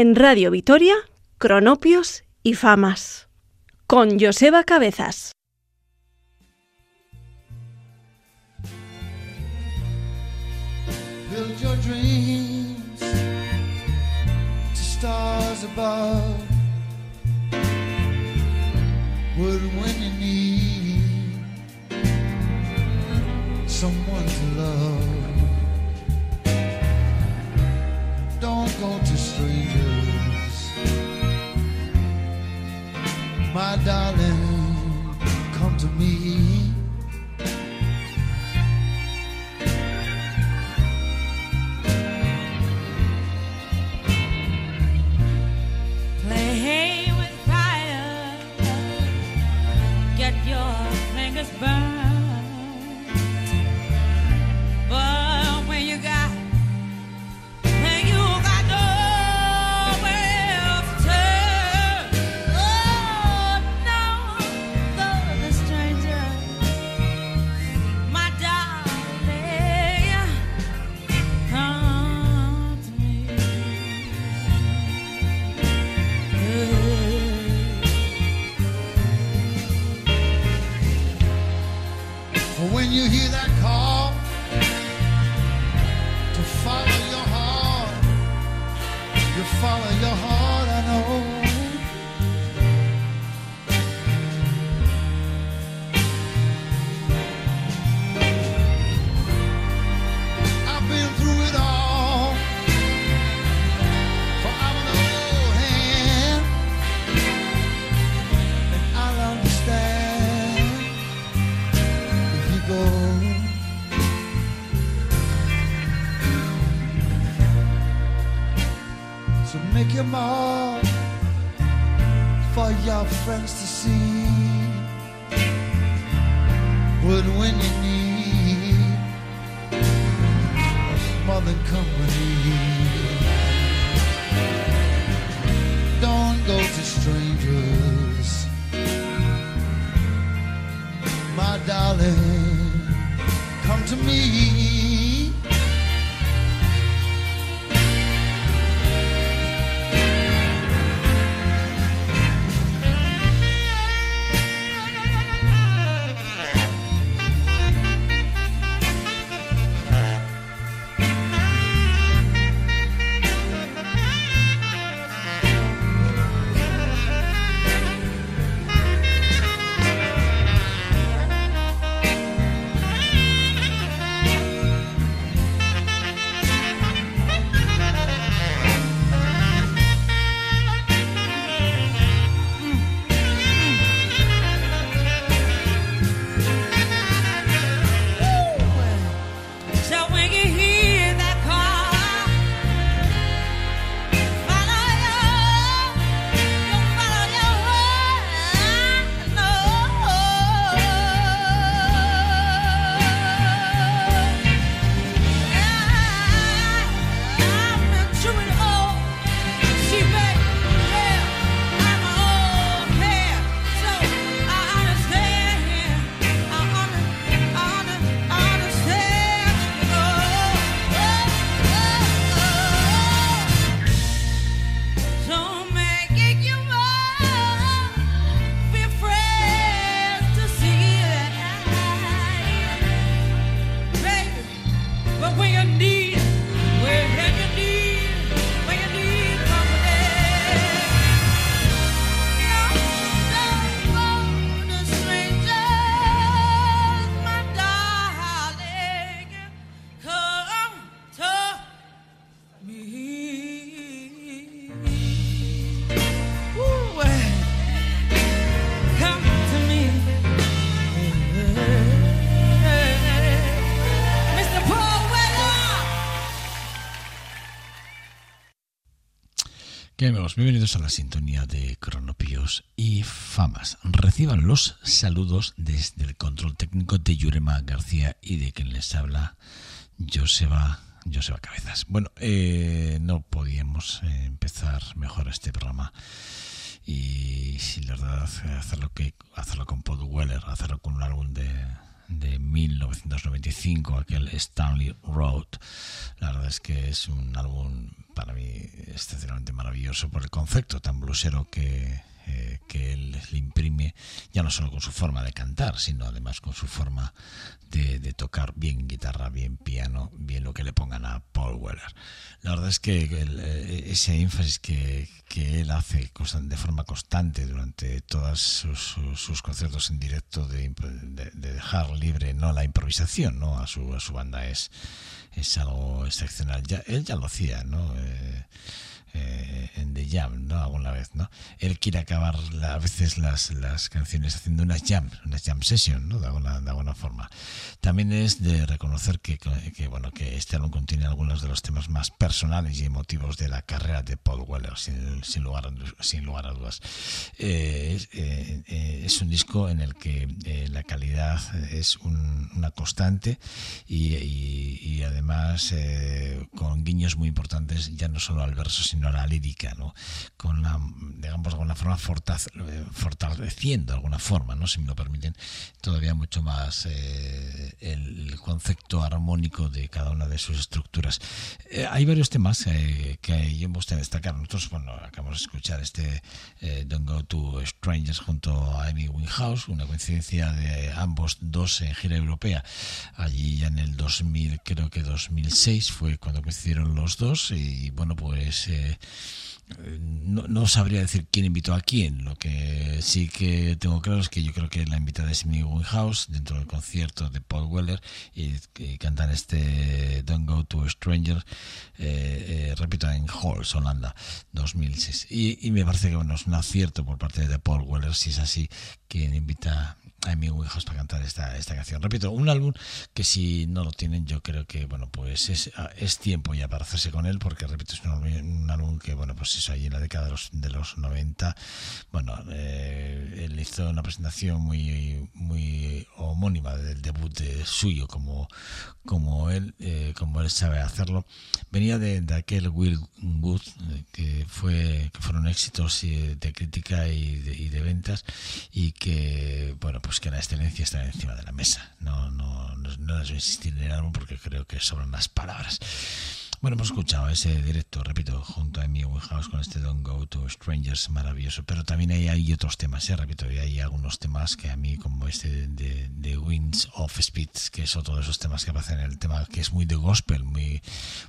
en Radio Vitoria, Cronopios y Famas, con Joseba Cabezas. Build your dreams to stars above. Would when you need someone to love. Don't go to strangers, my darling. Come to me. Play with fire, get your fingers burned. Bienvenidos a la sintonía de Cronopios y Famas. Reciban los saludos desde el control técnico de Yurema García y de quien les habla Joseba, Joseba Cabezas. Bueno, eh, no podíamos eh, empezar mejor este programa y si la verdad hacerlo que hacerlo con Paul Weller, hacerlo con un álbum de de 1995, aquel Stanley Road. La verdad es que es un álbum para mí excepcionalmente maravilloso por el concepto tan blusero que, eh, que él le imprime, ya no solo con su forma de cantar, sino además con su forma de, tocar bien guitarra, bien piano, bien lo que le pongan a Paul Weller. La verdad es que el, ese énfasis que, que, él hace de forma constante durante todos sus, conciertos en directo de, dejar libre no la improvisación ¿no? a, su, a su banda es, es algo excepcional. Ya, él ya lo hacía, ¿no? Eh, eh, The Jam, ¿no? Alguna vez, ¿no? Él quiere acabar a veces las, las canciones haciendo unas jam, unas jam session, ¿no? De alguna, de alguna forma. También es de reconocer que, que, bueno, que este álbum contiene algunos de los temas más personales y emotivos de la carrera de Paul Weller, sin, sin, lugar, sin lugar a dudas. Eh, es, eh, es, un disco en el que eh, la calidad es un, una constante y, y, y además eh, con guiños muy importantes, ya no solo al verso, sino la lírica, ¿no? Con la, digamos, de alguna forma fortaleciendo de alguna forma, ¿no? Si me lo permiten, todavía mucho más eh, el concepto armónico de cada una de sus estructuras. Eh, hay varios temas eh, que yo me gustaría destacar. Nosotros, bueno, acabamos de escuchar este eh, Don't Go to Strangers junto a Amy Winehouse, una coincidencia de ambos dos en gira europea. Allí ya en el 2000, creo que 2006 fue cuando coincidieron los dos y bueno, pues eh, no, no, sabría decir quién invitó a quién. Lo que sí que tengo claro es que yo creo que la invitada es Amy Winehouse dentro del concierto de Paul Weller y, y cantan este Don't Go to a Stranger, eh, eh, repito, en Halls, Holanda, 2006. Y, y, me parece que bueno, es un acierto por parte de Paul Weller, si es así, quien invita a Amy Winehouse para cantar esta, esta canción. Repito, un álbum que si no lo tienen, yo creo que, bueno, pues es, es tiempo ya para hacerse con él, porque repito, es un, un álbum que, bueno, pues eso ahí en la década de los, de los 90, bueno, eh, él hizo una presentación muy, muy homónima del debut de suyo, como, como él, eh, como él sabe hacerlo. Venía de, de aquel Will Good, que fue, que fueron éxitos de crítica y de, y de ventas, y que, bueno, pues que la excelencia está encima de la mesa. No, no, no, no les voy a insistir en el álbum porque creo que sobran las palabras. Bueno, hemos escuchado ese directo, repito, junto a Amy Winehouse con este Don't Go to Strangers maravilloso, pero también hay, hay otros temas, ¿eh? repito, y hay algunos temas que a mí, como este de, de Winds of Speed, que es otro de esos temas que aparecen en el tema, que es muy de gospel, muy,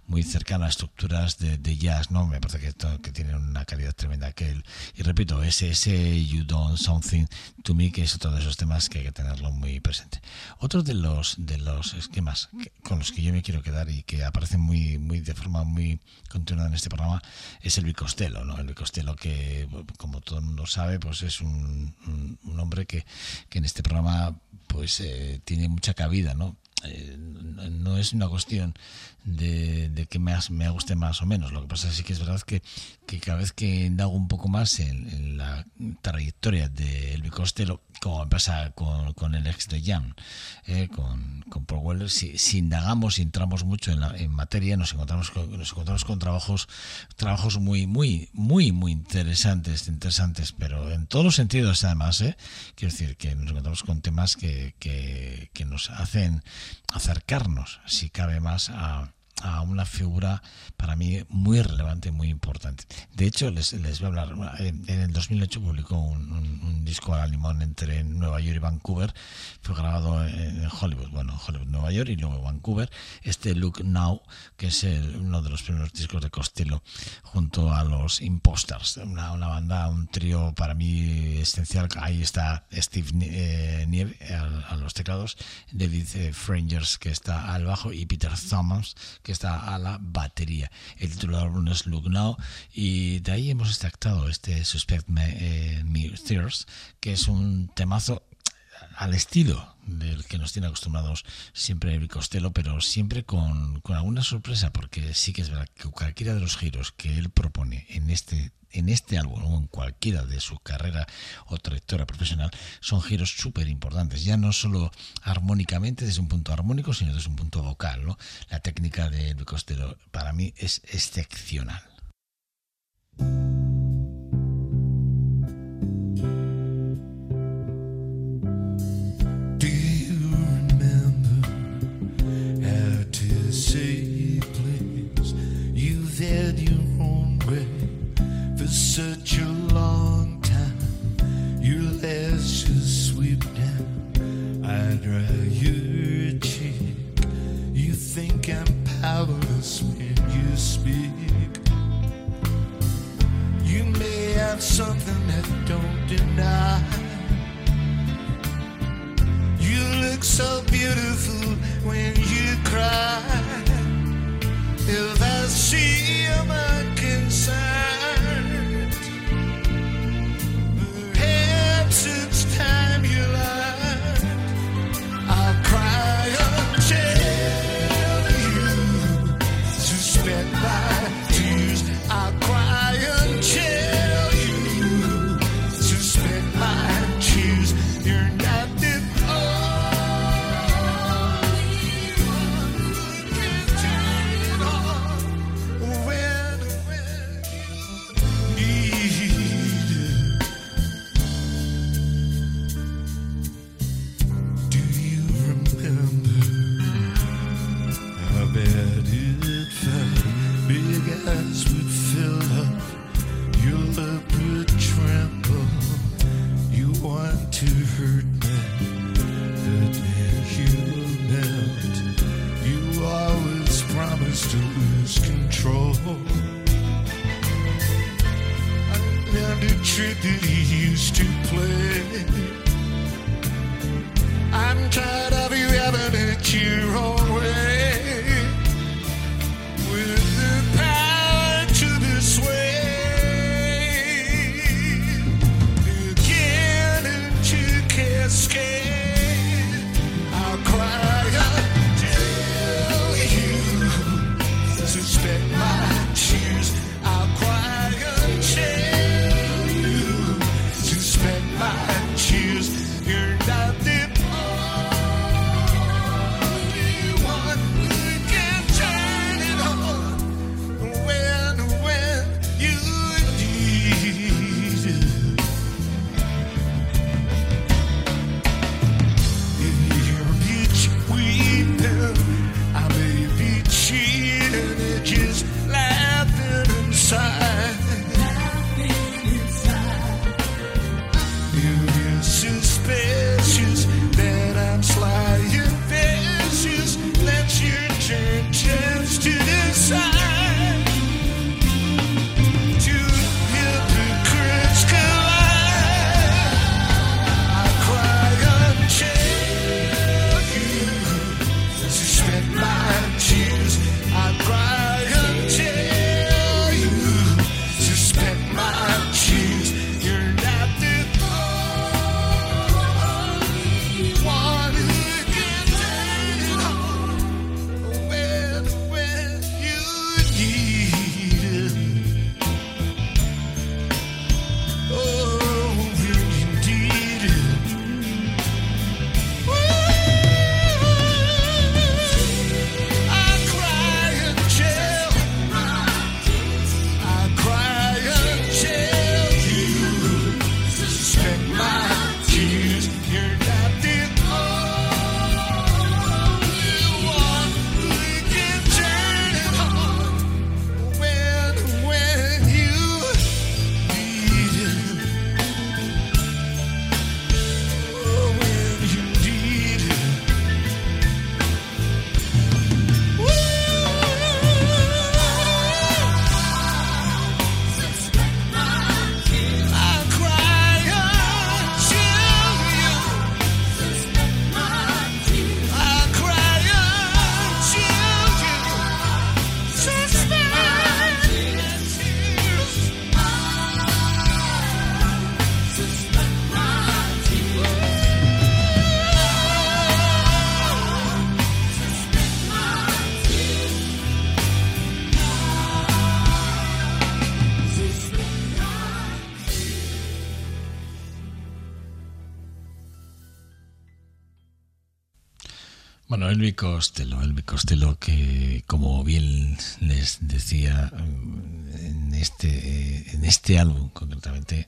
muy cercano a estructuras de, de jazz, ¿no? Me parece que, que tiene una calidad tremenda que él. Y repito, ese, ese You Don't Something to Me, que es otro de esos temas que hay que tenerlo muy presente. Otro de los, de los esquemas que, con los que yo me quiero quedar y que aparecen muy, muy de forma muy continuada en este programa es el Bicostelo, ¿no? El Bicostelo que, como todo el mundo sabe, pues es un, un, un hombre que, que, en este programa pues eh, tiene mucha cabida, ¿no? Eh, no es una cuestión de, de que me, me, guste más o menos. Lo que pasa es que es verdad que, que cada vez que indago un poco más en, la trayectoria de Elvis Costello, como pasa con, con el ex de Jam, eh, con, con Paul Weller, si, si, indagamos y entramos mucho en, la, en materia, nos encontramos con, nos encontramos con trabajos, trabajos muy, muy, muy, muy interesantes, interesantes, pero en todos los sentidos además, eh, quiero decir que nos encontramos con temas que, que, que nos hacen acercarnos, si cabe más, a, a una figura para mí muy relevante, muy importante. De hecho, les, les voy a hablar. En, el 2008 publicó un, un, un, disco a limón entre Nueva York y Vancouver. Fue grabado en Hollywood, bueno, Hollywood, Nueva York y luego Vancouver. Este Look Now, que es el, uno de los primeros discos de Costello, junto a los Imposters, una, banda, un trío para mí esencial. Ahí está Steve eh, Nieve a, a, los teclados, David eh, Frangers, que está al bajo, y Peter Thomas, que está a la batería. El título del álbum es Look Now y de ahí hemos extractado este Suspect Me, eh, Me Tears, que es un temazo al estilo del que nos tiene acostumbrados siempre Eric Costello, pero siempre con, con, alguna sorpresa, porque sí que es verdad que cualquiera de los giros que él propone en este en este álbum o en cualquiera de su carrera o trayectoria profesional son giros súper importantes, ya no solo armónicamente desde un punto armónico, sino desde un punto vocal. La técnica de Eric Costello para mí es excepcional. have something that don't deny. You look so beautiful when you cry. That he used to play. Costello, Elvi Costello, que como bien les decía en este, en este álbum concretamente,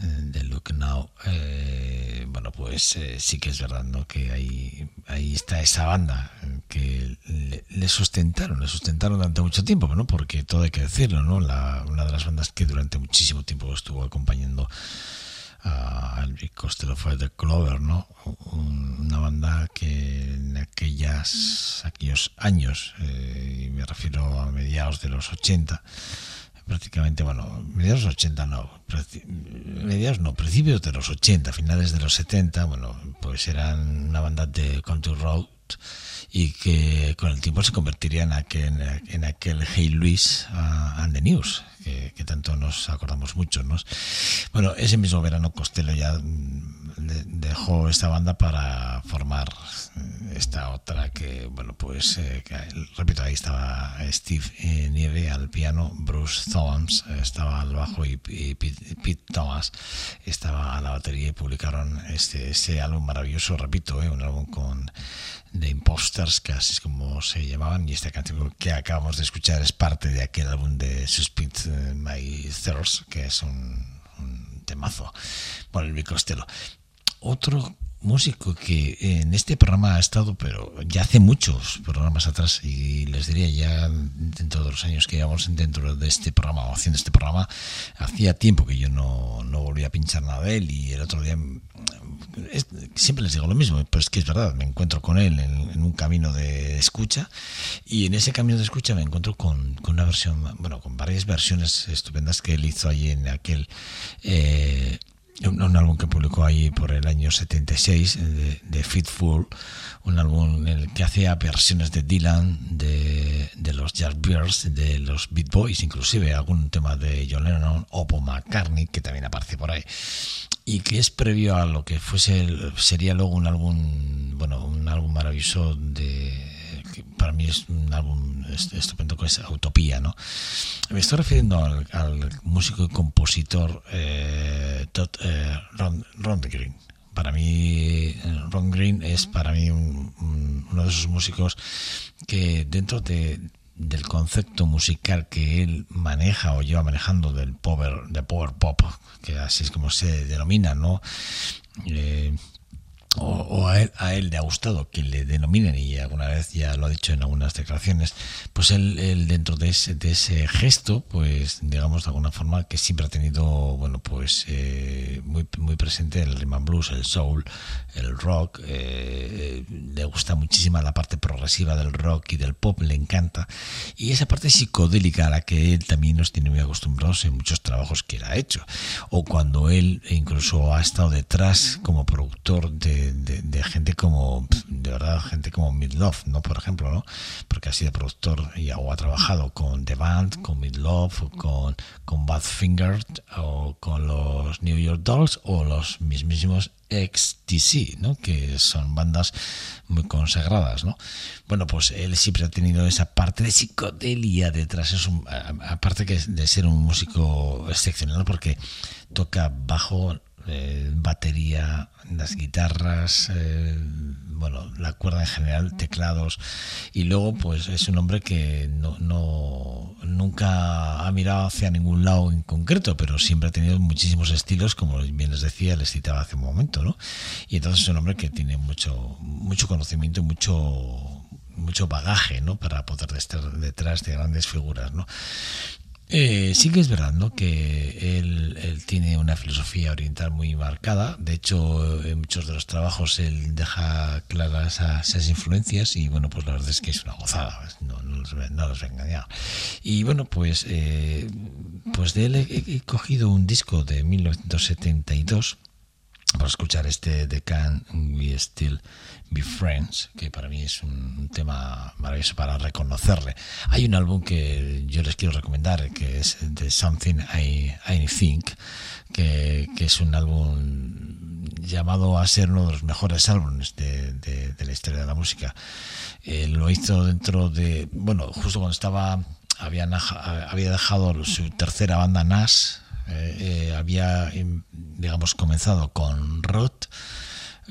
eh, de Look Now, eh, bueno, pues eh, sí que es verdad, ¿no? Que ahí, ahí está esa banda que le, sustentaron, le sustentaron durante mucho tiempo, ¿no? Porque todo hay que decirlo, ¿no? La, una de las bandas que durante muchísimo tiempo estuvo acompañando a Costello fue The Clover, ¿no? Un- Una banda que en aquellas, aquellos años, eh, me refiero a mediados de los 80, prácticamente, bueno, mediados de los 80 no, mediados no, principios de los 80, finales de los 70, bueno, pues eran una banda de country road y que con el tiempo se convertiría en aquel, en aquel Hey Luis and the News, que, que tanto nos acordamos mucho, ¿no? Bueno, ese mismo verano Costello ya mm, dejó esta banda para formar esta otra que, bueno, pues, eh, repito, ahí estaba Steve eh, Nieve al piano, Bruce Thomas estaba al bajo y, Pete, Pete Thomas estaba a la batería y publicaron este, ese álbum maravilloso, repito, eh, un álbum con The Imposters, que así es como se llamaban, y esta canción que acabamos de escuchar es parte de aquel álbum de Suspend eh, My Thirst, que es un, un temazo por el Costello. Otro músico que en este programa ha estado, pero ya hace muchos programas atrás, y les diría ya dentro de los años que llevamos dentro de este programa o haciendo este programa, hacía tiempo que yo no, no volvía a pinchar nada de él, y el otro día siempre les digo lo mismo, pero es que es verdad, me encuentro con él en, en un camino de escucha y en ese camino de escucha me encuentro con, con una versión, bueno, con varias versiones estupendas que él hizo ahí en aquel... eh, un, un álbum que publicó ahí por el año 76 eh, de, de Fitful, un álbum en el que hacía versiones de Dylan, de, de los Yardbirds, de los Beat Boys, inclusive algún tema de John Lennon o Paul McCartney, que también aparece por ahí. Y que es previo a lo que fuese sería luego un álbum bueno un álbum maravilloso de para mí es un álbum est- estupendo que es Utopía no me estoy refiriendo al, al músico y compositor eh, Eh, Ron, Rundgren para mí eh, Ron Green es para mí un- un- uno de esos músicos que dentro de del concepto musical que él maneja o lleva manejando del power, de power pop, que así es como se denomina, ¿no? Eh, o, o a, él, a él le ha gustado que le denominen y alguna vez ya lo ha dicho en algunas declaraciones, pues él, él dentro de ese, de ese gesto, pues digamos de alguna forma que siempre ha tenido, bueno, pues eh, muy, muy presente el rhythm and blues, el soul, el rock, eh, le gusta muchísima la parte progresiva del rock y del pop, le encanta, y esa parte psicodélica a la que él también nos tiene muy acostumbrados en muchos trabajos que él ha hecho, o cuando él incluso ha estado detrás como productor de, de, gente como, de verdad, gente como Midlove, ¿no? Por ejemplo, ¿no? Porque ha sido productor y o ha trabajado con The Band, con Midlove, con, con Badfinger, o con los New York Dolls, o los mismísimos XTC, ¿no? Que son bandas muy consagradas, ¿no? Bueno, pues él siempre ha tenido esa parte de psicodelia detrás, es un, aparte de ser un músico excepcional, porque toca bajo, eh, batería, las guitarras, eh, bueno, la cuerda en general, teclados, y luego pues es un hombre que no, no nunca ha mirado hacia ningún lado en concreto, pero siempre ha tenido muchísimos estilos, como bien les decía, les citaba hace un momento, ¿no? Y entonces es un hombre que tiene mucho, mucho conocimiento y mucho mucho bagaje, ¿no? Para poder estar detrás de grandes figuras, ¿no? Eh, sí que es verdad, ¿no? Que él, tiene una filosofía oriental muy marcada. De hecho, en muchos de los trabajos él deja claras esas, influencias y bueno, pues la verdad es que es una gozada. No, no, los, voy- a engañar. Y bueno, pues, eh, pues de él he, he cogido un disco de 1972 para escuchar este The Can We Still Be Friends, que para mí es un tema maravilloso para reconocerle. Hay un álbum que yo les quiero recomendar, que es The Something I, I Think, que, que es un álbum llamado a ser uno de los mejores álbumes de, de- de la historia de la música. Eh, lo hizo dentro de, bueno, justo cuando estaba, había, había dejado su tercera banda, Nas, eh, eh, había, em, digamos, comenzado con Roth,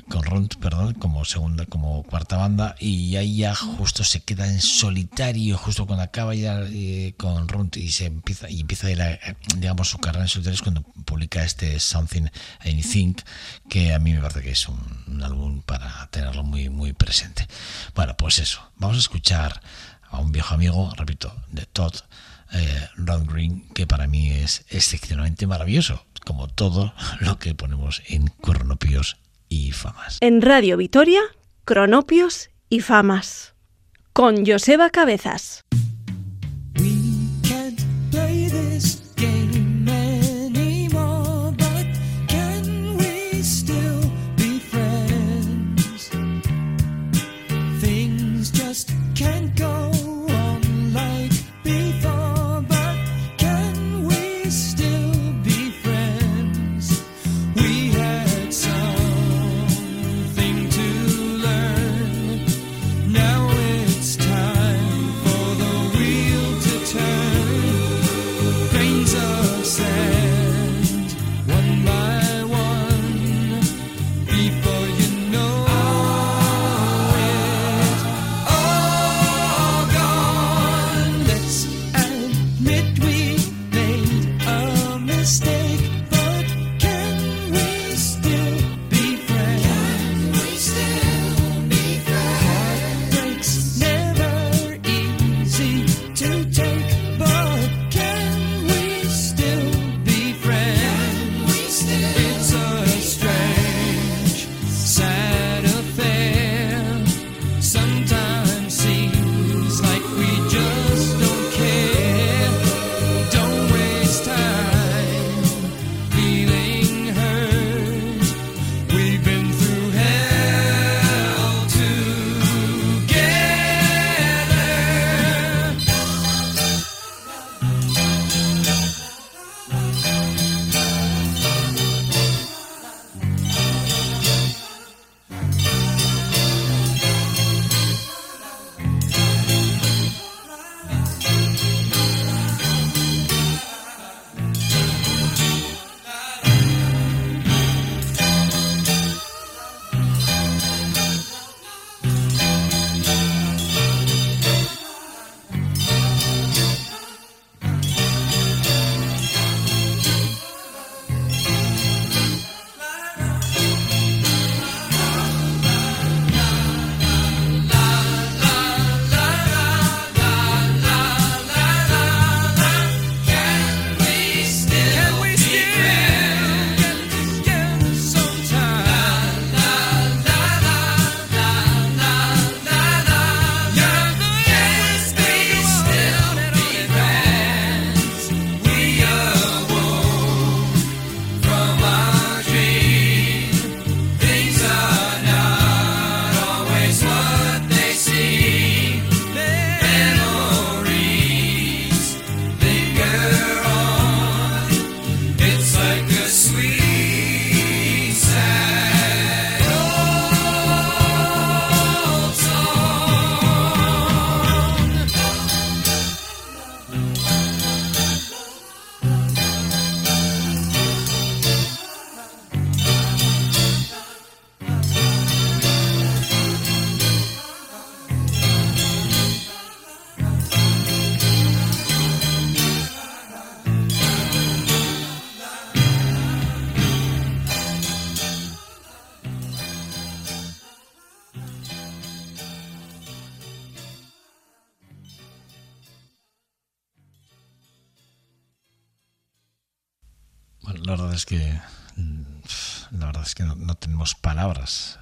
con Runt, perdón, como segunda, como cuarta banda, y ahí ya justo se queda en solitario, justo cuando acaba ya eh, con Runt y se empieza y empieza la, digamos su carrera en solitario cuando publica este Something Anything, que a mí me parece que es un, un álbum para tenerlo muy muy presente. Bueno, pues eso, vamos a escuchar a un viejo amigo, repito, de Todd eh, Green, que para mí es excepcionalmente maravilloso, como todo lo que ponemos en Cronopios y Famas. En Radio Vitoria, Cronopios y Famas. Con Joseba Cabezas.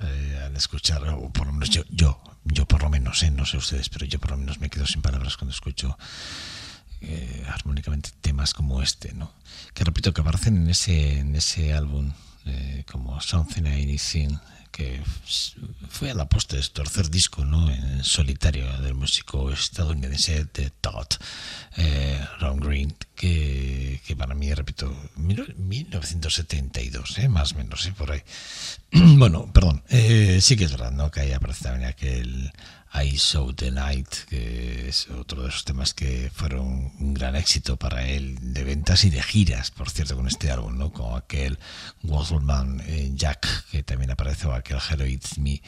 Eh, al escuchar, o por lo menos yo, yo, yo por lo menos, eh, no sé ustedes, pero yo por lo menos me quedo sin palabras cuando escucho eh, armónicamente temas como este, ¿no? Que repito que aparecen en ese, en ese álbum eh, como Something Anything, que fue a la posta de su tercer disco, ¿no? En solitario del músico estadounidense de Todd eh, Ron Green, que, que para mí, repito, mil- 1972, ¿eh? más o menos, ¿eh? por ahí. bueno, perdón, eh, sí que es verdad, ¿no? Que ahí aparece también aquel I Saw the Night, que es otro de esos temas que fueron un gran éxito para él de ventas y de giras, por cierto, con este álbum, ¿no? Con aquel Waterman eh, Jack, que también aparece, o aquel Hello It's Me,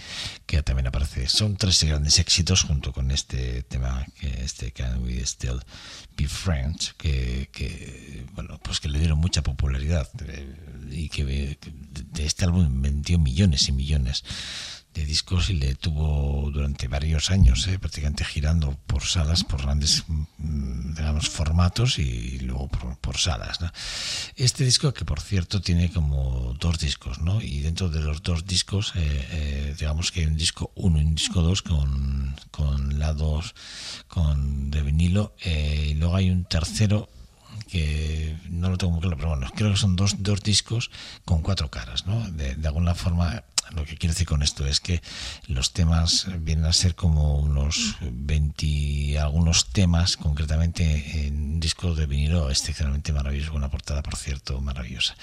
que también aparece. Son tres grandes éxitos junto con este tema, que este Can We Still Be Friends, que, que, bueno, pues que le dieron mucha popularidad eh, y que de este álbum vendió millones y millones de discos y le tuvo durante varios años, eh, prácticamente girando por salas, por grandes, mm, digamos, formatos y luego por, por salas. ¿no? Este disco, que por cierto tiene como dos discos, ¿no? Y dentro de los dos discos, eh, eh, digamos que hay un disco 1 y un disco 2 con, con lados con, de vinilo, eh, y luego hay un tercero que no lo tengo muy claro, pero bueno, creo que son dos, dos discos con cuatro caras, ¿no? De, de alguna forma, lo que quiero decir con esto es que los temas vienen a ser como unos 20, algunos temas, concretamente en un disco de vinilo excepcionalmente maravilloso, una portada, por cierto, maravillosa.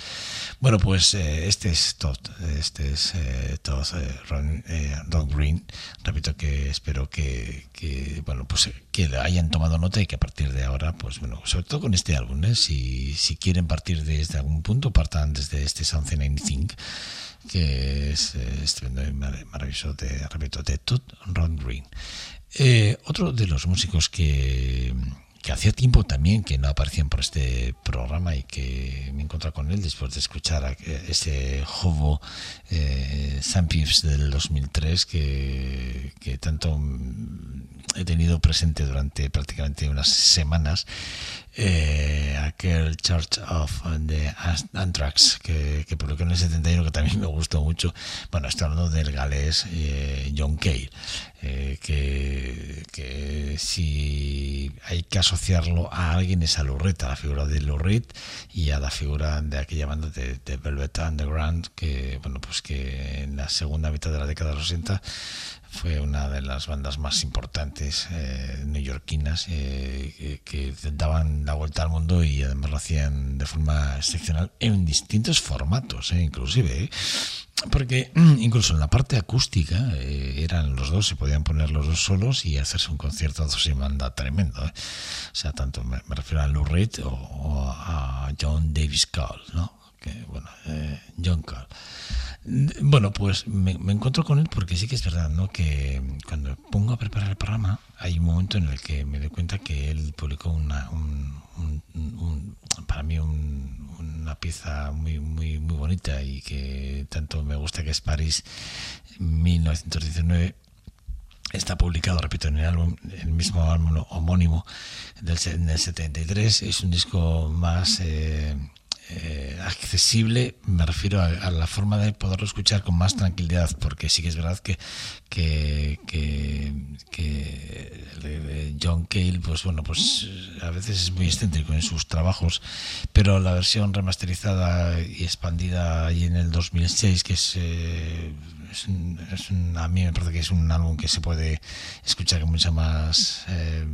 Bueno, pues eh, este es Todd, este es eh, Todd eh, Ron, eh, Ron Green. Repito que espero que, que, bueno, pues hayan tomado nota y que a partir de ahora, pues bueno, sobre todo con este álbum, ¿eh? si, si quieren partir desde algún punto, partan desde este Something Anything que es eh, estupendo y mar- maravilloso de, repito, de Todd Ron Green. Eh, otro de los músicos que, que hacía tiempo también que no aparecían por este programa y que me encontré con él después de escuchar a- ese Hobo eh, Sam Peeps del 2003 que, que tanto mm, he tenido presente durante prácticamente unas semanas eh, aquel Church of the Anthrax que, que publicó en el 71 que también me gustó mucho. Bueno estoy hablando del galés eh, John Cale eh, que, que si hay que asociarlo a alguien es a Lou Reed, a la figura de Lou Reed y a la figura de aquella banda de, de Velvet Underground que bueno pues que en la segunda mitad de la década de los 60 fue una de las bandas más importantes eh, neoyorquinas eh, que, que daban la vuelta al mundo y además lo hacían de forma excepcional en distintos formatos, eh, inclusive. eh. Porque mm, incluso en la parte acústica eh, eran los dos, se podían poner los dos solos y hacerse un concierto sin banda tremendo. eh. O sea, tanto me, refiero a Lou Reed o, o a John Davis Cole, ¿no? Que, bueno, eh, John Cole. Bueno, pues me, me encuentro con él porque sí que es verdad, ¿no? Que cuando pongo a preparar el programa hay un momento en el que me doy cuenta que él publicó una, un, para mí un- una pieza muy muy muy bonita y que tanto me gusta que es París 1919 Está publicado, repito, en el álbum, el mismo álbum homónimo del, del 73. Es un disco más eh, eh, accesible, me refiero a, la forma de poderlo escuchar con más tranquilidad, porque sí que es verdad que, que, que, John Cale, pues bueno, pues a veces es muy excéntrico en sus trabajos, pero la versión remasterizada y expandida ahí en el 2006, que es... eh, es un- es un- a mí me parece que es un álbum que se puede escuchar con mucha más eh,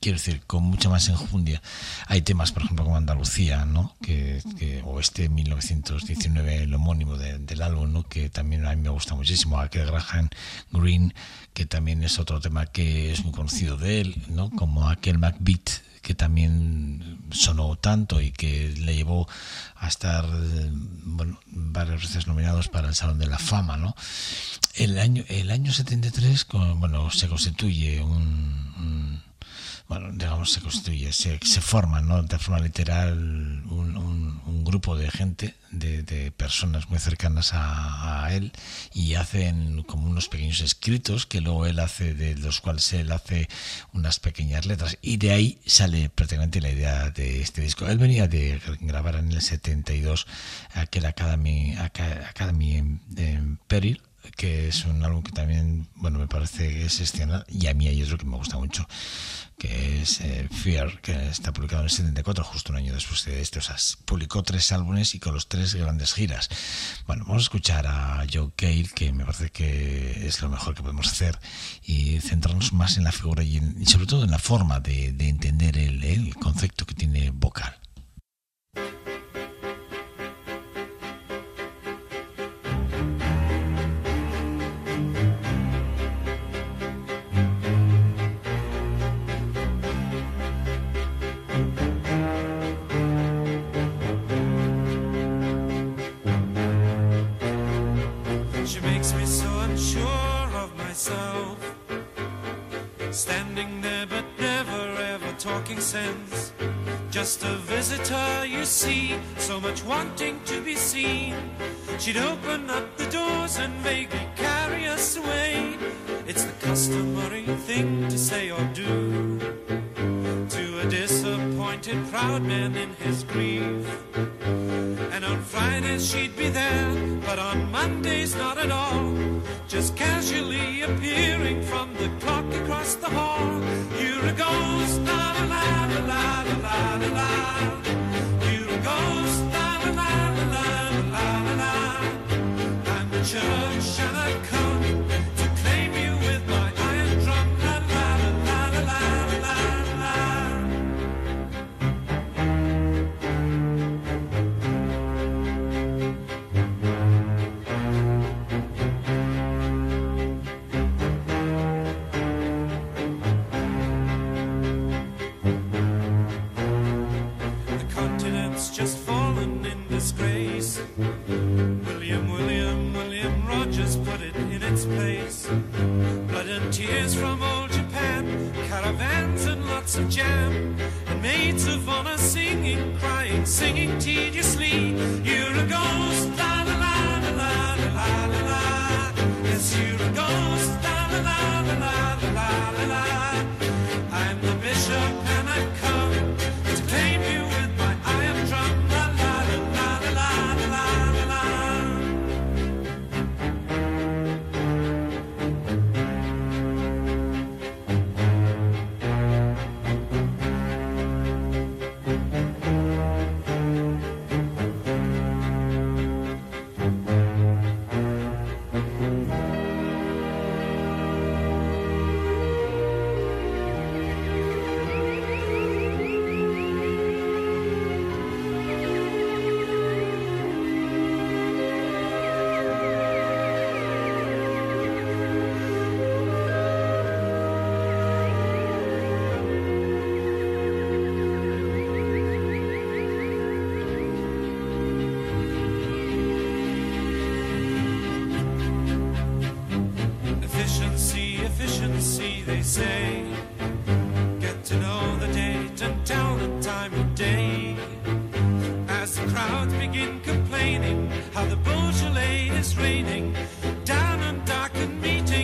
quiero decir con mucha más enjundia. Hay temas por ejemplo como Andalucía no que, que- o este 1919 el homónimo de- del álbum no que también a mí me gusta muchísimo aquel Graham Green que también es otro tema que es muy conocido de él no como aquel Macbeat que también sonó tanto y que le llevó a estar bueno, varias veces nominados para el Salón de la Fama, ¿no? El año, el año 73, con- bueno, se constituye un- bueno, digamos, se constituye, se, se forma, ¿no? De forma literal, un, un- grupo de gente, de, de personas muy cercanas a, él, y hacen como unos pequeños escritos que luego él hace, de los cuales él hace unas pequeñas letras, y de ahí sale prácticamente la idea de este disco. Él venía de grabar en el 72 aquel Academy, Aca- Academy en, Peril, que es un álbum que también, bueno, me parece excepcional y a mí hay otro que me gusta mucho, que es eh, Fear, que está publicado en el 74, justo un año después de este. O sea, publicó tres álbumes y con los tres grandes giras. Bueno, vamos a escuchar a Joe Cale, que me parece que es lo mejor que podemos hacer, y centrarnos más en la figura y, sobre todo en la forma de, de entender el concepto que tiene vocal. Wanting to be seen. She'd open up the doors and carry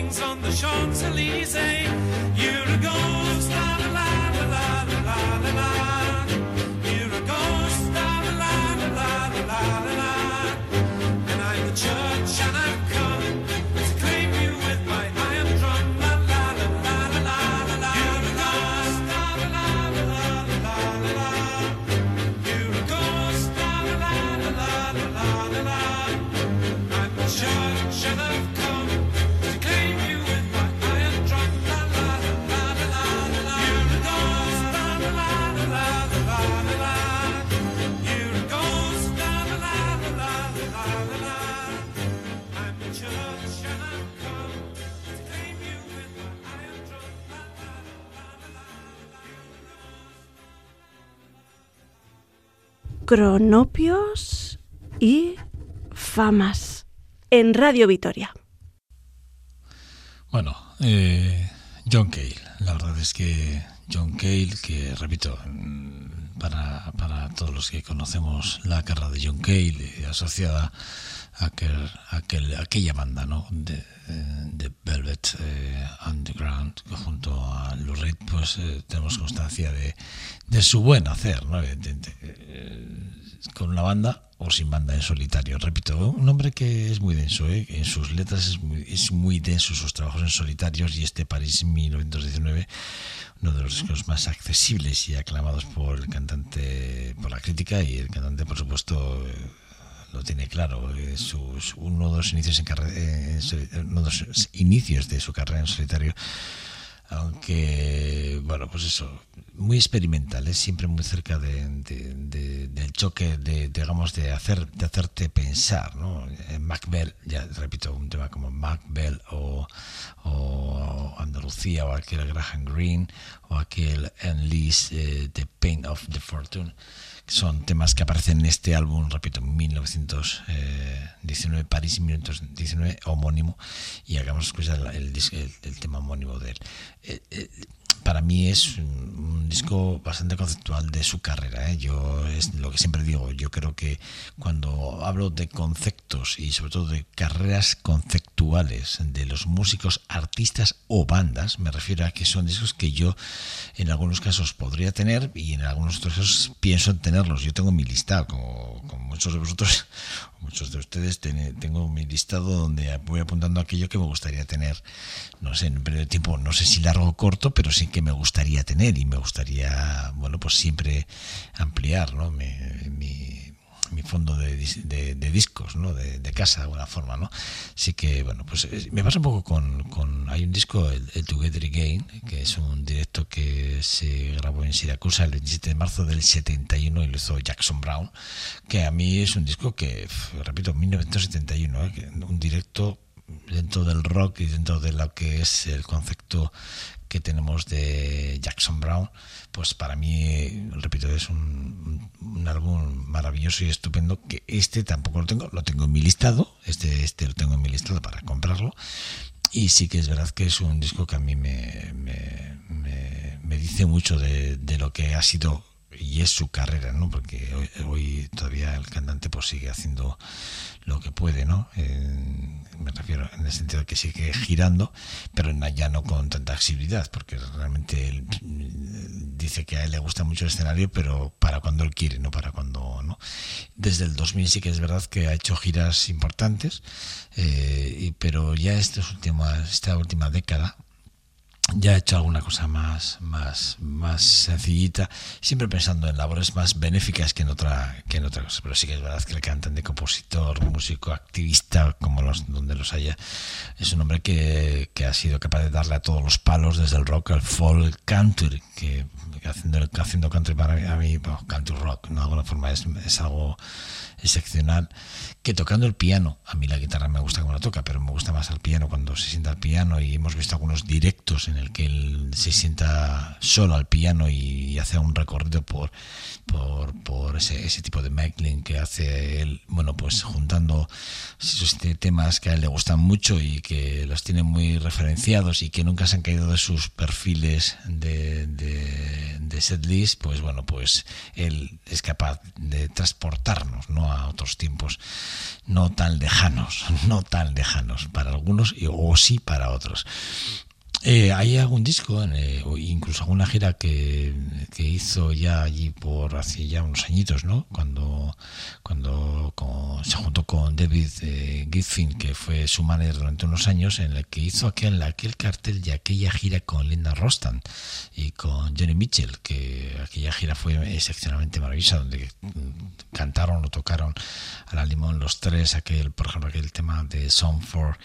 on the Champs Elysees. Cronopios y famas en Radio Vitoria. Bueno, eh, John Cale. La verdad es que John Cale, que repito, para, para todos los que conocemos la carrera de John Cale, eh, asociada aquel, aquel, aquella banda, ¿no? De, eh, Velvet eh, Underground, junto a Lou Reed, pues eh, tenemos constancia de, su buen hacer, ¿no? Eh, con una banda o sin banda en solitario. Repito, un hombre que es muy denso, en sus letras es muy, denso, sus trabajos en solitarios y este París 1919, uno de los discos más accesibles y aclamados por el cantante, por la crítica y el cantante, por supuesto, lo tiene claro. eh, sus- uno, de los inicios en eh, uno de los inicios de su carrera en solitario aunque bueno pues eso muy experimental es siempre muy cerca de, de- de- del choque de digamos de hacer de hacerte pensar no En Macbeth ya repito un tema como Macbeth o, o Andalucía o aquel Graham Greene o aquel Enlist eh, The Pain of the Fortune son temas que aparecen en este álbum repito 1919 París 1919 homónimo y hagamos escuchar el, el- el tema homónimo de él. Eh, eh, para mí es un, disco bastante conceptual de su carrera. ¿eh? Yo es lo que siempre digo. Yo creo que cuando hablo de conceptos y sobre todo de carreras conceptuales de los músicos, artistas o bandas, me refiero a que son discos que yo en algunos casos podría tener y en algunos otros casos pienso en tenerlos. Yo tengo mi como, como muchos de vosotros, muchos de ustedes, ten- tengo mi listado donde voy apuntando aquello que me gustaría tener, no sé, en un periodo de tiempo, no sé si largo o corto, pero sí que me gustaría tener y me gustaría, bueno, pues siempre ampliar, ¿no? Mi- mi fondo de, de- de discos, ¿no? De, casa, de alguna forma, ¿no? Así que, bueno, pues eh, me pasa un poco con, con hay un disco, el, el Together Again, que es un directo que se grabó en Siracusa el 27 de marzo del 71 y lo hizo Jackson Brown, que a mí es un disco que, repito, 1971, ¿eh? un directo dentro del rock y dentro de lo que es el concepto que tenemos de Jackson Brown, pues para mí, repito, es un, un álbum maravilloso y estupendo que este tampoco lo tengo, lo tengo en mi listado, este, este lo tengo en mi listado para comprarlo y sí que es verdad que es un disco que a mí me, me, me- dice mucho de, de lo que ha sido y es su carrera, ¿no? Porque hoy, todavía el cantante pues sigue haciendo lo que puede, ¿no? Me refiero en el sentido de que sigue girando, pero ya no con tanta accesibilidad, porque realmente él mm, dice que a él le gusta mucho el escenario, pero para cuando él quiere, no para cuando no. Desde el 2000 sí que es verdad que ha hecho giras importantes, eh, pero ya estas últimas, esta última década ya he hecho alguna cosa más, más, más sencillita, siempre pensando en labores más benéficas que en otra, que en otra cosa. Pero sí que es verdad que el cantante, compositor, músico, activista, como los, donde los haya, es un hombre que, que ha sido capaz de darle a todos los palos, desde el rock al folk, country, que, haciendo, haciendo country para mí, a mí, bueno, country rock, de alguna forma es, es algo excepcional, que tocando el piano, a mí la guitarra me gusta como la toca, pero me gusta más al piano cuando se sienta al piano y hemos visto algunos directos en el que él se sienta solo al piano y, hace un recorrido por por, ese, ese tipo de medley que hace él, bueno, pues juntando esos temas que a él le gustan mucho y que los tiene muy referenciados y que nunca se han caído de sus perfiles de, de, de setlist, pues bueno, pues él es capaz de transportarnos ¿no? a otros tiempos no tan lejanos, no tan lejanos para algunos o sí para otros. Eh, hay algún disco, eh, o incluso alguna gira que, que hizo ya allí por hace ya unos añitos, ¿no? Cuando, cuando con- se juntó con David eh, Giffin, que fue su manager durante unos años, en el que hizo aquel, aquel cartel y aquella gira con Linda Rostan y con Johnny Mitchell, que aquella gira fue excepcionalmente maravillosa, donde cantaron o tocaron a la limón los tres, aquel, por ejemplo, aquel tema de Song for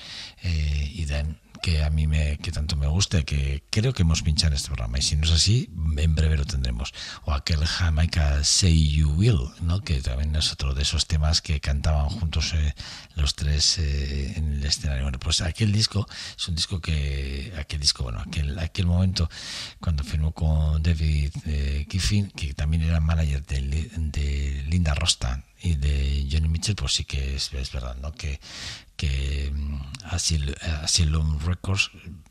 eh, y Then que a mí me que tanto me gusta que creo que hemos pinchado en este programa y si no es así en breve lo tendremos o aquel Jamaica Say You Will ¿no? que también es otro de esos temas que cantaban juntos eh, los tres eh, en el escenario bueno pues aquel disco es un disco que aquel disco bueno aquel aquel momento cuando firmó con David eh, Giffin que también era manager de, de Linda Rostan y de Johnny Mitchell pues sí que es, es verdad ¿no? que que mm, Asyl- Asylum Records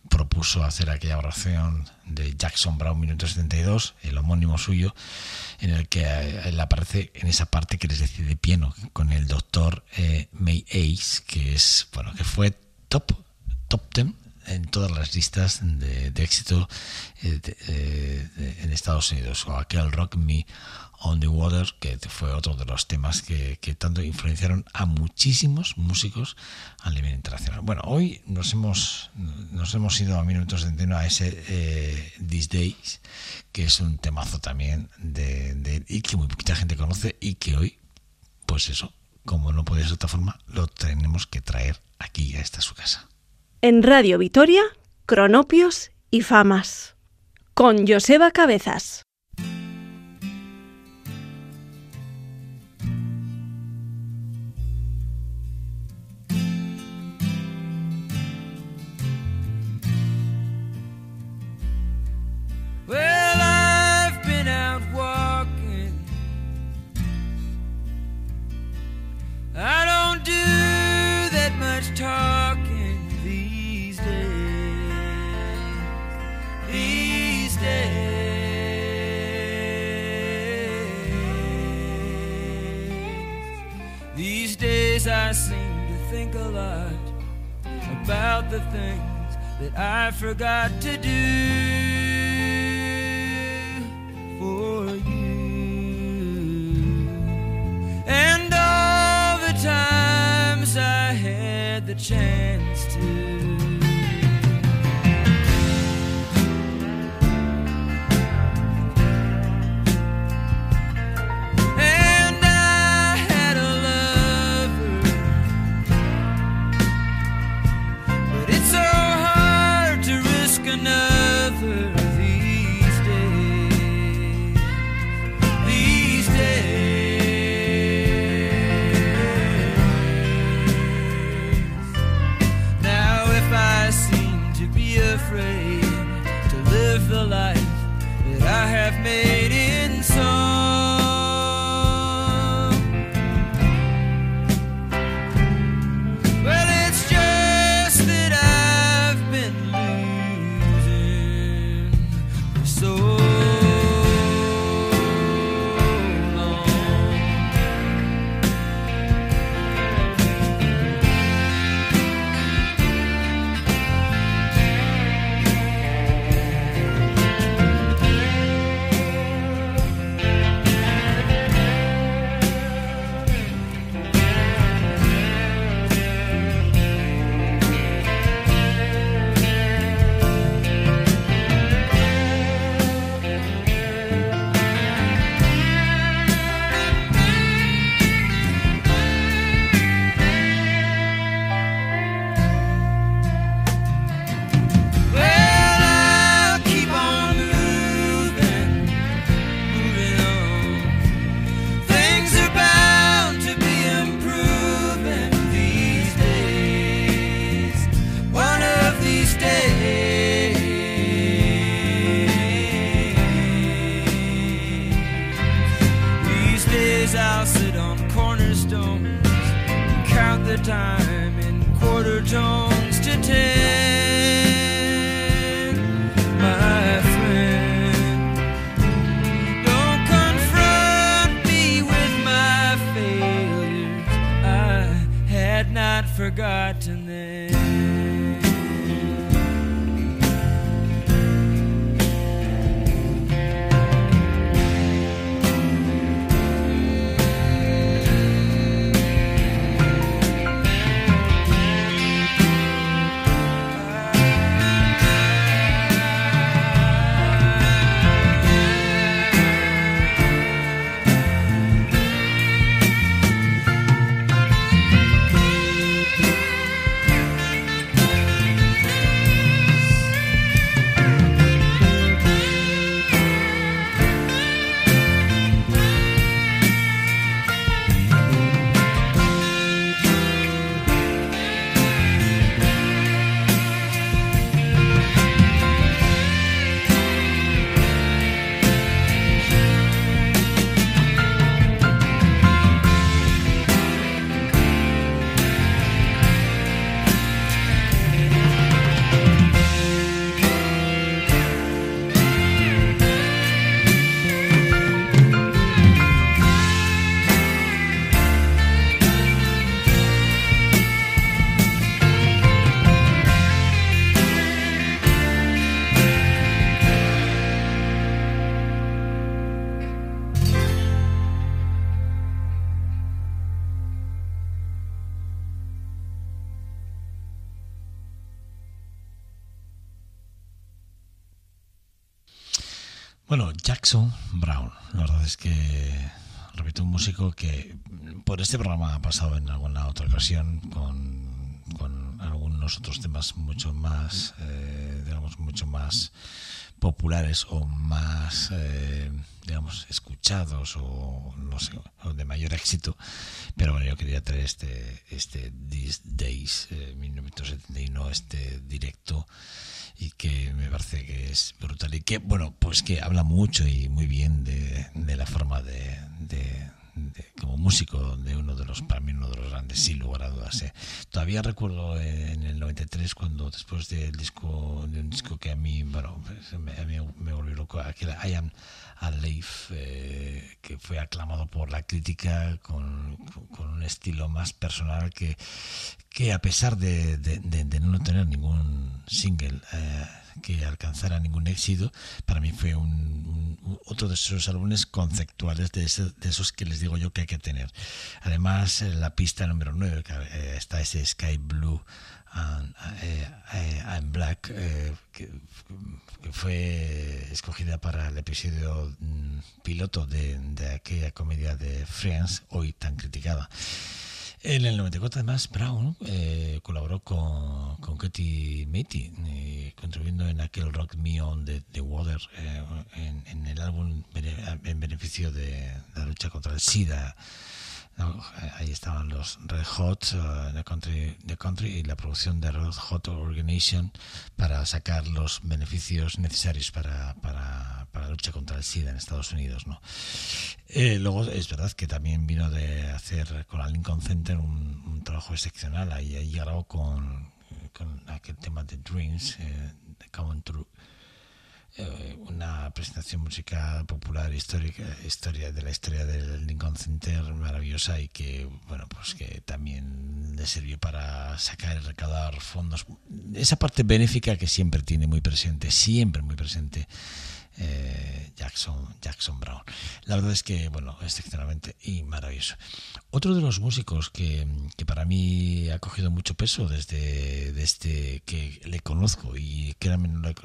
propuso hacer aquella oración de Jackson Brown 1972, el homónimo suyo, en el que eh, él aparece en esa parte que les decía de piano, con el doctor eh, May Ace, que es bueno que fue top top 10 en todas las listas de, éxito eh, eh, en Estados Unidos, o aquel Rock Me on the Water, que fue otro de los temas que, que tanto influenciaron a muchísimos músicos a nivel internacional. Bueno, hoy nos hemos, nos hemos ido a 1971 a ese eh, These Days, que es un temazo también de, y que muy poquita gente conoce y que hoy, pues eso, como no puede ser de otra forma, lo tenemos que traer aquí a esta su casa. En Radio Vitoria, Cronopios y Famas. Con Joseba Cabezas. I este programa ha pasado en alguna otra ocasión con, algunos otros temas mucho más, eh, digamos, mucho más populares o más, eh, digamos, escuchados o no sé, o de mayor éxito. Pero bueno, yo quería traer este, este These Days, eh, 1971, este directo y que me parece que es brutal y que, bueno, pues que habla mucho y muy bien de, la forma de- de- como músico de uno de los, para mí uno de los grandes, sin lugar a dudas. ¿eh? Todavía recuerdo en el 93 cuando después del disco, de un disco que a mí, bueno, pues, me, a mí me volvió loco, aquel I Am Alive, eh, que fue aclamado por la crítica con, con un estilo más personal que, que a pesar de, de- de- de no tener ningún single eh, que alcanzara ningún éxito, para mí fue un, un- otro de esos álbumes conceptuales de, ese- de esos que les digo yo que hay que tener. Además, eh, la pista número 9, que, eh, está ese Sky Blue and, eh, eh, and Black, eh, que, fue escogida para el episodio mm, piloto de, de aquella comedia de Friends, hoy tan criticada. En el 94, además, Brown eh, colaboró con, con Matey, eh, contribuyendo en aquel Rock Me On the Water, eh, en, el álbum en beneficio de la lucha contra el SIDA. Eh, ahí estaban los Red Hot, eh, the, country, the Country y la producción de Red Hot Organization para sacar los beneficios necesarios para, para, para la lucha contra el SIDA en Estados Unidos. ¿no? Eh, luego es verdad que también vino de hacer con la Lincoln Center un, un trabajo excepcional. Ahí, ahí grabó con, con aquel tema de Dreams, eh, de Come True. Eh, una presentación musical popular histórica historia de la historia del Lincoln Center maravillosa y que bueno pues que también le sirvió para sacar y recaudar fondos. Esa parte benéfica que siempre tiene muy presente siempre muy presente eh, Jackson Jackson Brown. La verdad es que bueno excepcionalmente y maravilloso. Otro de los músicos que, que para mí ha cogido mucho peso desde, desde que le conozco y que no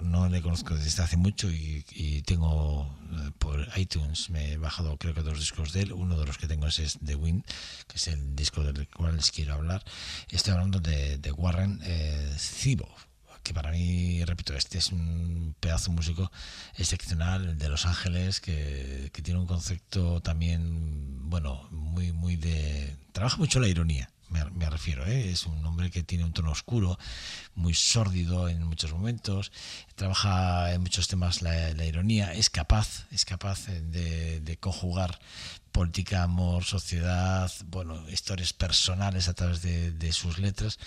no le conozco desde hace mucho y, y tengo eh, por iTunes me he bajado creo que dos discos de él. Uno de los que tengo es, The Wind que es el disco del cual les quiero hablar. Estoy hablando de, de Warren eh, que para mí, repito, este es un pedazo músico excepcional de Los Ángeles, que, que tiene un concepto también, bueno, muy, muy de... Trabaja mucho la ironía, me, refiero, ¿eh? es un hombre que tiene un tono oscuro, muy sórdido en muchos momentos, trabaja en muchos temas la, ironía, es capaz, es capaz de, de conjugar política, amor, sociedad, bueno, historias personales a través de, de sus letras.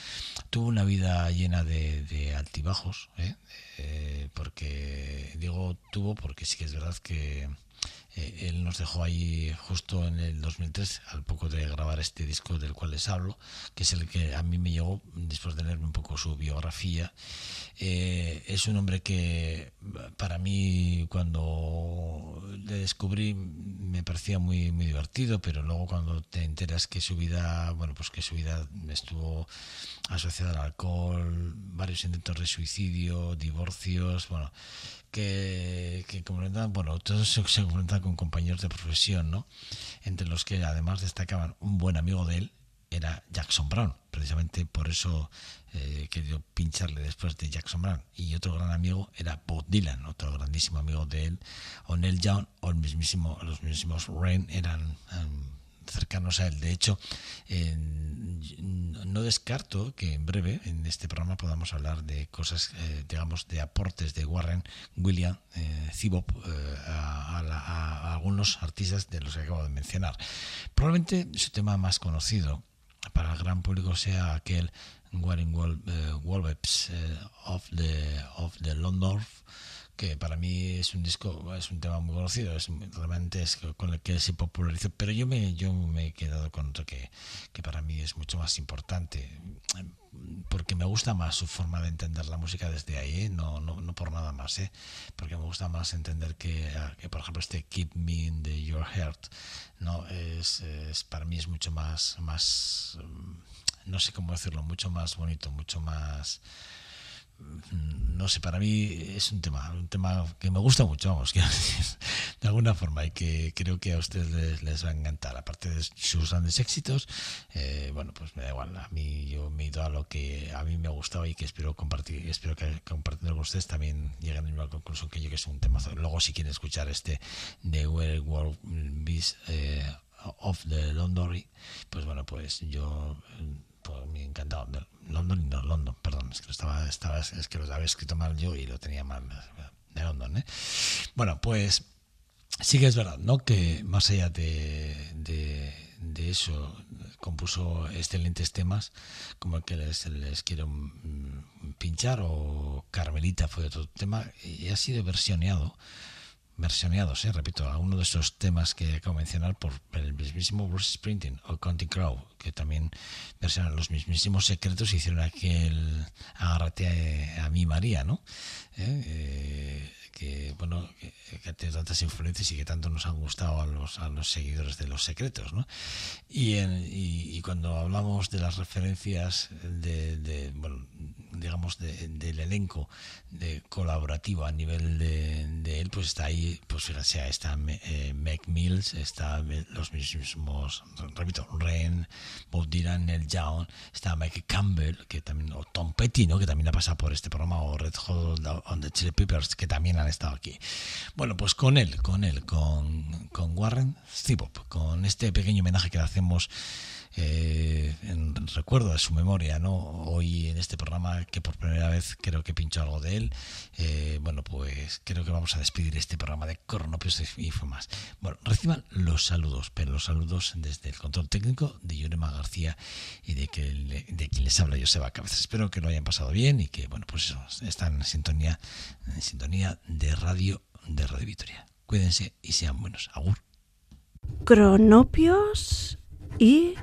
Tuvo una vida llena de, altibajos, ¿eh? Eh, porque digo tuvo porque sí que es verdad que eh, él nos dejó ahí justo en el 2003, al poco de grabar este disco del cual les hablo, que es el que a mí me llegó después de leerme un poco su biografía. Eh, es un hombre que para mí cuando le descubrí me parecía muy muy divertido, pero luego cuando te enteras que su vida, bueno, pues que su vida estuvo asociada al alcohol, varios intentos de suicidio, divorcios, bueno, que, que bueno, todos se, se con compañeros de profesión, ¿no? Entre los que además destacaban un buen amigo de él, era Jackson Brown. Precisamente por eso eh, querido pincharle después de Jackson Brown. Y otro gran amigo era Bob Dylan, otro grandísimo amigo de él. O Neil Young o el mismísimo, los mismísimos Rain eran um, cercanos a él. De hecho, no descarto que en breve en este programa podamos hablar de cosas, eh, digamos, de aportes de Warren William eh, Zibop eh, a, a, algunos artistas de los que acabo de mencionar. Probablemente su tema más conocido para el gran público sea aquel Warren eh, Wolves of the of the London que para mí es un disco, es un tema muy conocido, es realmente es con el que se popularizó, pero yo me, yo me he quedado con otro que, que para mí es mucho más importante, porque me gusta más su forma de entender la música desde ahí, ¿eh? no, no, no por nada más, ¿eh? porque me gusta más entender que, que, por ejemplo, este Keep Me in the Your Heart, no es, es para mí es mucho más, más, no sé cómo decirlo, mucho más bonito, mucho más no sé, para mí es un tema, un tema que me gusta mucho, vamos, decir, de alguna forma, y que creo que a ustedes les, va a encantar. Aparte de sus grandes éxitos, eh, bueno, pues me da igual, a mí yo me he ido a lo que a mí me gustaba y que espero compartir, espero que compartiendo con ustedes también lleguen a la misma conclusión que yo, que es un temazo. Luego, si quieren escuchar este de Where World Beast eh, of the London, pues bueno, pues yo me encantado. London, no, London, perdón, es que lo estaba, estaba, es que lo había escrito mal yo y lo tenía mal de London, ¿eh? Bueno, pues sí que es verdad, ¿no? Que más allá de, de, de eso, compuso excelentes temas, como el que les, les quiero pinchar, o Carmelita fue otro tema, y ha sido versioneado versioneados, ¿eh? repito, algunos de esos temas que acabo de mencionar por el mismísimo Bruce Springsteen o Counting Crow, que también versionan los mismísimos secretos y hicieron aquel agárrate a, a María, ¿no? ¿Eh? Eh, que bueno que, que tiene tantas influencias y que tanto nos han gustado a los, a los seguidores de los secretos ¿no? y, en- y, y cuando hablamos de las referencias de, de, bueno digamos de- del elenco de colaborativo a nivel de, él pues está ahí pues fíjate está eh, Meg Mills está los mismos repito Ren Bob Dylan Neil Young está Mike Campbell que también o Tom Petty ¿no? que también ha pasado por este programa o Red Hot on the Chili Peppers que también han estado aquí bueno pues con él con él con, con Warren Zevop con este pequeño homenaje que le hacemos eh, en recuerdo de su memoria, ¿no? Hoy en este programa que por primera vez creo que pincho algo de él, eh, bueno, pues creo que vamos a despedir este programa de Cronopios y fue. Bueno, reciban los saludos, pero los saludos desde el control técnico de Yurema García y de, que le- de quien les habla Joseba Cabezas. Espero que lo hayan pasado bien y que, bueno, pues están en sintonía, en sintonía de radio, de Radio Victoria. Cuídense y sean buenos. Agur. Cronopios y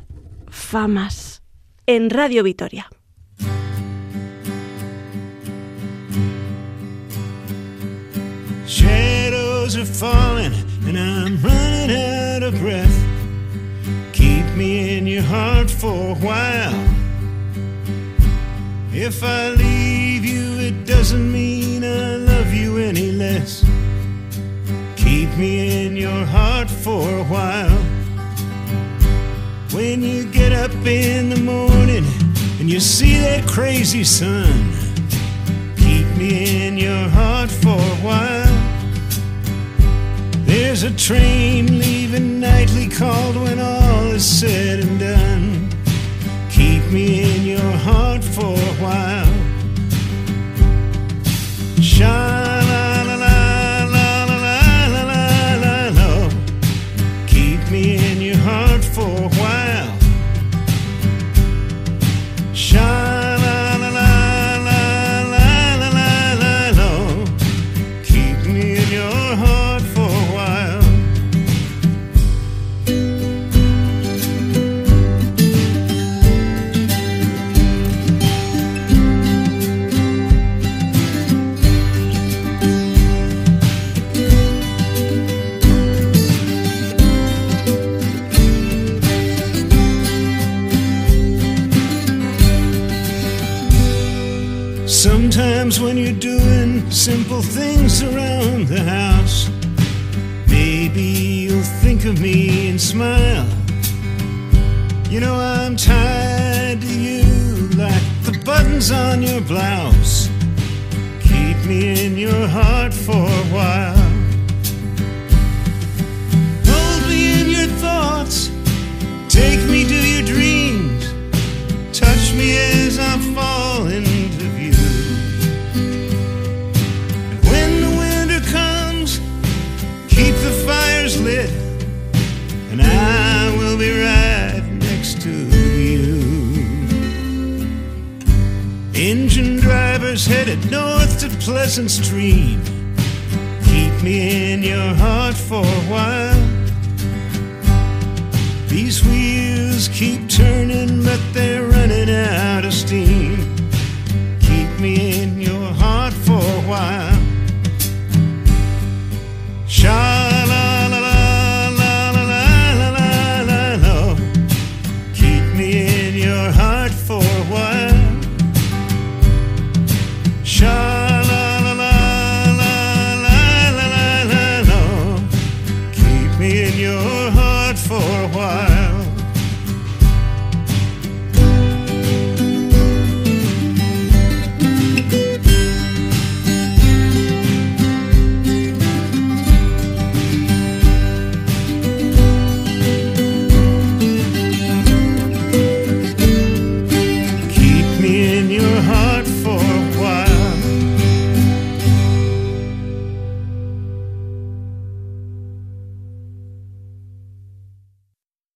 famas en Radio Vitoria. Shadows are falling and I'm running out of breath. Keep me in your heart for a while. If I leave you, it doesn't mean I love you any less. Keep me in your heart for a while. In the morning and you see that crazy sun, keep me in your heart for a while. There's a train leaving nightly called when all is said and done. Keep me in your heart for a while. Sha smile. You know I'm tied to you like the buttons on your blouse. Keep me in your heart for drivers headed north to Pleasant Stream. Keep me in your heart for a while. These wheels keep turning, but they're running out of steam. Keep me in your heart for a while.